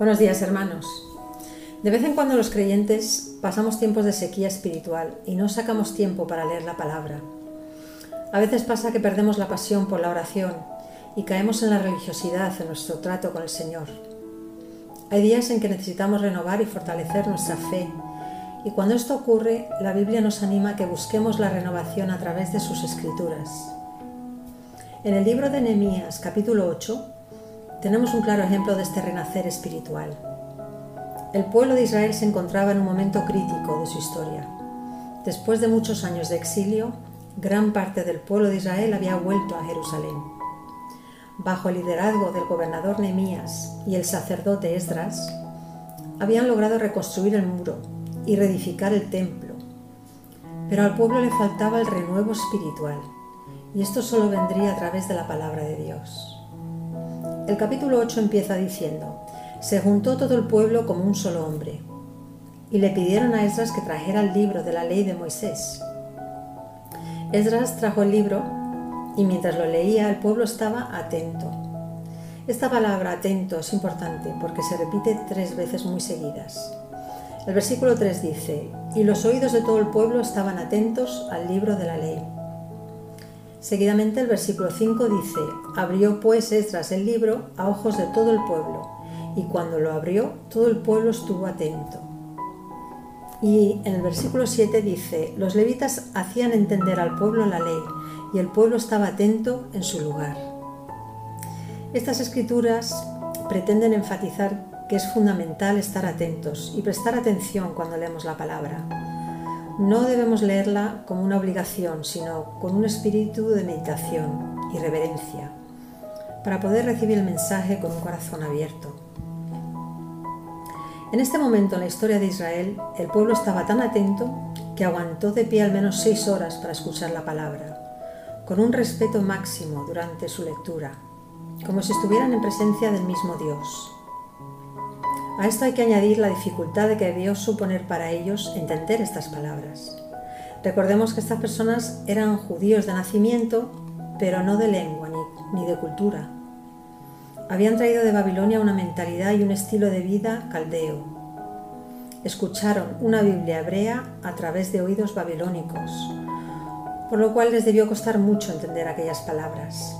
Buenos días hermanos. De vez en cuando los creyentes pasamos tiempos de sequía espiritual y no sacamos tiempo para leer la palabra. A veces pasa que perdemos la pasión por la oración y caemos en la religiosidad en nuestro trato con el Señor. Hay días en que necesitamos renovar y fortalecer nuestra fe y cuando esto ocurre, la Biblia nos anima a que busquemos la renovación a través de sus escrituras. En el libro de Nehemías, capítulo 8, tenemos un claro ejemplo de este renacer espiritual. El pueblo de Israel se encontraba en un momento crítico de su historia. Después de muchos años de exilio, gran parte del pueblo de Israel había vuelto a Jerusalén. Bajo el liderazgo del gobernador Nehemías y el sacerdote Esdras, habían logrado reconstruir el muro y reedificar el templo. Pero al pueblo le faltaba el renuevo espiritual, y esto solo vendría a través de la palabra de Dios. El capítulo 8 empieza diciendo, se juntó todo el pueblo como un solo hombre, y le pidieron a Esdras que trajera el libro de la ley de Moisés. Esdras trajo el libro y mientras lo leía el pueblo estaba atento. Esta palabra atento es importante porque se repite tres veces muy seguidas. El versículo 3 dice, y los oídos de todo el pueblo estaban atentos al libro de la ley. Seguidamente el versículo 5 dice, abrió pues Esdras el libro a ojos de todo el pueblo, y cuando lo abrió todo el pueblo estuvo atento. Y en el versículo 7 dice, los levitas hacían entender al pueblo la ley, y el pueblo estaba atento en su lugar. Estas escrituras pretenden enfatizar que es fundamental estar atentos y prestar atención cuando leemos la palabra. No debemos leerla como una obligación, sino con un espíritu de meditación y reverencia, para poder recibir el mensaje con un corazón abierto. En este momento en la historia de Israel, el pueblo estaba tan atento que aguantó de pie al menos seis horas para escuchar la palabra, con un respeto máximo durante su lectura, como si estuvieran en presencia del mismo Dios. A esto hay que añadir la dificultad de que debió suponer para ellos entender estas palabras. Recordemos que estas personas eran judíos de nacimiento, pero no de lengua ni, de cultura. Habían traído de Babilonia una mentalidad y un estilo de vida caldeo. Escucharon una Biblia hebrea a través de oídos babilónicos, por lo cual les debió costar mucho entender aquellas palabras.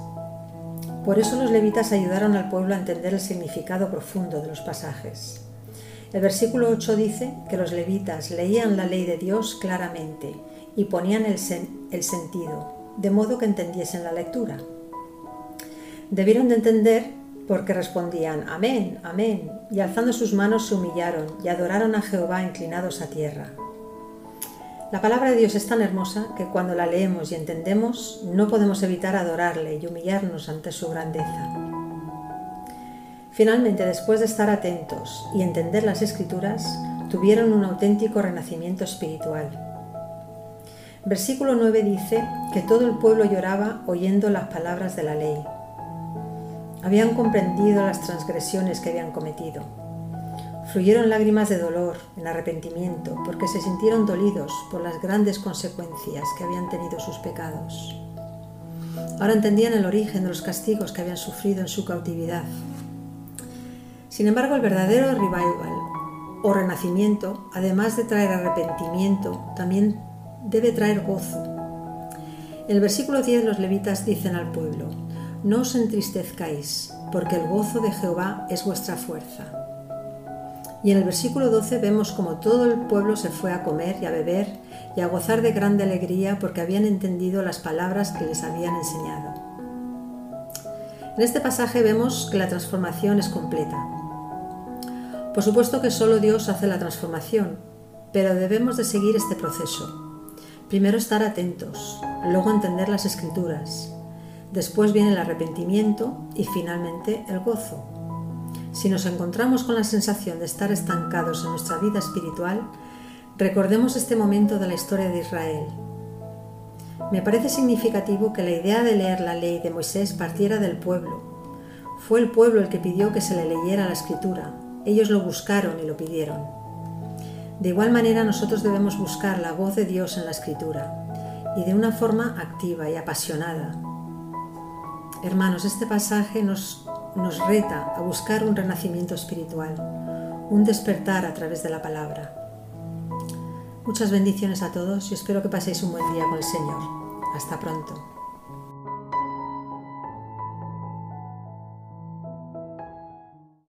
Por eso los levitas ayudaron al pueblo a entender el significado profundo de los pasajes. El versículo 8 dice que los levitas leían la ley de Dios claramente y ponían el, el sentido, de modo que entendiesen la lectura. Debieron de entender porque respondían Amén, Amén, y alzando sus manos se humillaron y adoraron a Jehová inclinados a tierra. La palabra de Dios es tan hermosa que cuando la leemos y entendemos no podemos evitar adorarle y humillarnos ante su grandeza. Finalmente, después de estar atentos y entender las escrituras, tuvieron un auténtico renacimiento espiritual. Versículo 9 dice que todo el pueblo lloraba oyendo las palabras de la ley. Habían comprendido las transgresiones que habían cometido Fluyeron lágrimas de dolor, en arrepentimiento, porque se sintieron dolidos por las grandes consecuencias que habían tenido sus pecados. Ahora entendían el origen de los castigos que habían sufrido en su cautividad. Sin embargo, el verdadero revival o renacimiento, además de traer arrepentimiento, también debe traer gozo. En el versículo 10 los levitas dicen al pueblo, no os entristezcáis, porque el gozo de Jehová es vuestra fuerza. Y en el versículo 12 vemos como todo el pueblo se fue a comer y a beber y a gozar de grande alegría porque habían entendido las palabras que les habían enseñado. En este pasaje vemos que la transformación es completa. Por supuesto que solo Dios hace la transformación, pero debemos de seguir este proceso. Primero estar atentos, luego entender las escrituras, después viene el arrepentimiento y finalmente el gozo. Si nos encontramos con la sensación de estar estancados en nuestra vida espiritual, recordemos este momento de la historia de Israel. Me parece significativo que la idea de leer la ley de Moisés partiera del pueblo. Fue el pueblo el que pidió que se le leyera la escritura. Ellos lo buscaron y lo pidieron. De igual manera nosotros debemos buscar la voz de Dios en la escritura y de una forma activa y apasionada. Hermanos, este pasaje nos nos reta a buscar un renacimiento espiritual, un despertar a través de la palabra. Muchas bendiciones a todos y espero que paséis un buen día con el Señor. Hasta pronto.